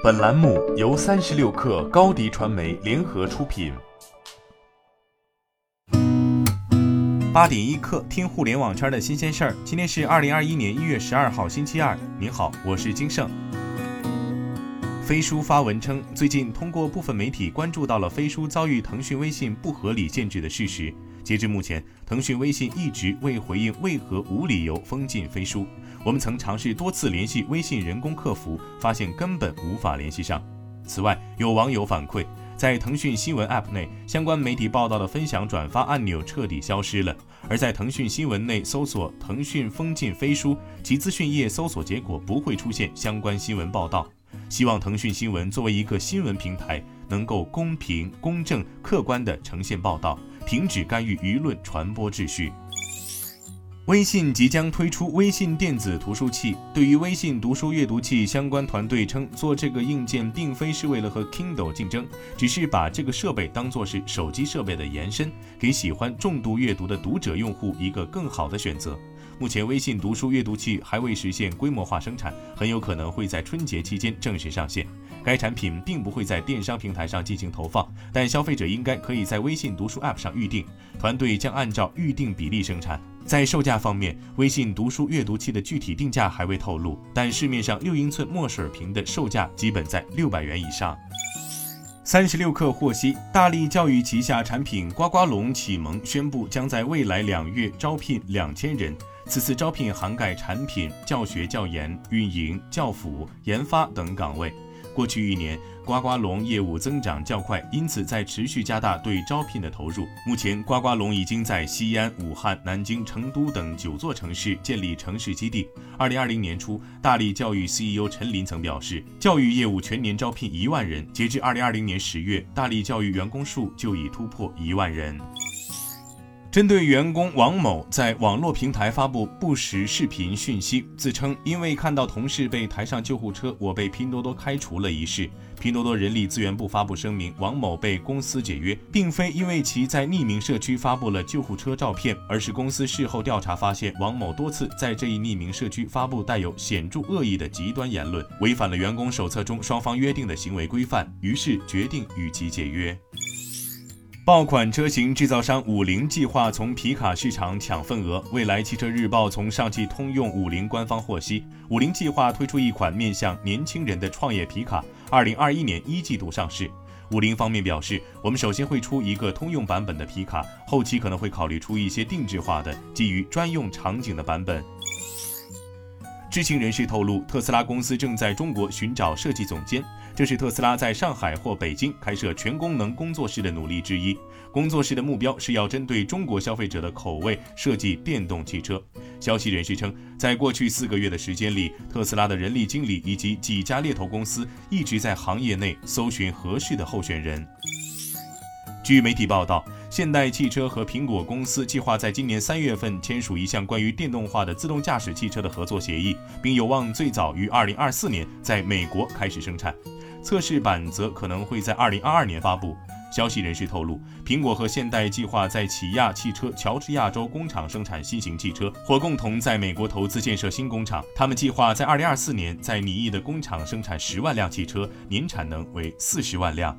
本栏目由三十六氪高低传媒联合出品。八点一刻，听互联网圈的新鲜事儿。今天是二零二一年一月十二号，星期二。您好，我是金盛。飞书发文称，最近通过部分媒体关注到了飞书遭遇腾讯微信不合理限制的事实。截至目前，腾讯微信一直未回应为何无理由封禁飞书。我们曾尝试多次联系微信人工客服，发现根本无法联系上。此外，有网友反馈，在腾讯新闻 App 内，相关媒体报道的分享转发按钮彻底消失了；而在腾讯新闻内搜索“腾讯封禁飞书”，其资讯页搜索结果不会出现相关新闻报道。希望腾讯新闻作为一个新闻平台，能够公平、公正、客观地呈现报道。停止干预舆论传播秩序。微信即将推出微信电子图书器。对于微信读书阅读器，相关团队称，做这个硬件并非是为了和 Kindle 竞争，只是把这个设备当作是手机设备的延伸，给喜欢重度阅读的读者用户一个更好的选择。目前，微信读书阅读器还未实现规模化生产，很有可能会在春节期间正式上线。该产品并不会在电商平台上进行投放，但消费者应该可以在微信读书 App 上预定，团队将按照预定比例生产。在售价方面，微信读书阅读器的具体定价还未透露，但市面上六英寸墨水屏的售价基本在六百元以上。三十六氪获悉，大力教育旗下产品呱呱龙启蒙宣布，将在未来两月招聘两千人。此次招聘涵盖产品、教学、教研、运营、教辅、研发等岗位。过去一年，呱呱龙业务增长较快，因此在持续加大对招聘的投入。目前，呱呱龙已经在西安、武汉、南京、成都等九座城市建立城市基地。二零二零年初，大力教育 CEO 陈林曾表示，教育业务全年招聘一万人。截至二零二零年十月，大力教育员工数就已突破一万人。针对员工王某在网络平台发布不实视频讯息，自称因为看到同事被抬上救护车，我被拼多多开除了一事，拼多多人力资源部发布声明，王某被公司解约，并非因为其在匿名社区发布了救护车照片，而是公司事后调查发现，王某多次在这一匿名社区发布带有显著恶意的极端言论，违反了员工手册中双方约定的行为规范，于是决定与其解约。爆款车型制造商五菱计划从皮卡市场抢份额。未来汽车日报从上汽通用五菱官方获悉，五菱计划推出一款面向年轻人的创业皮卡，二零二一年一季度上市。五菱方面表示，我们首先会出一个通用版本的皮卡，后期可能会考虑出一些定制化的、基于专用场景的版本。知情人士透露，特斯拉公司正在中国寻找设计总监，这是特斯拉在上海或北京开设全功能工作室的努力之一。工作室的目标是要针对中国消费者的口味设计电动汽车。消息人士称，在过去四个月的时间里，特斯拉的人力经理以及几家猎头公司一直在行业内搜寻合适的候选人。据媒体报道。现代汽车和苹果公司计划在今年三月份签署一项关于电动化的自动驾驶汽车的合作协议，并有望最早于二零二四年在美国开始生产，测试版则可能会在二零二二年发布。消息人士透露，苹果和现代计划在起亚汽车乔治亚州工厂生产新型汽车，或共同在美国投资建设新工厂。他们计划在二零二四年在拟议的工厂生产十万辆汽车，年产能为四十万辆。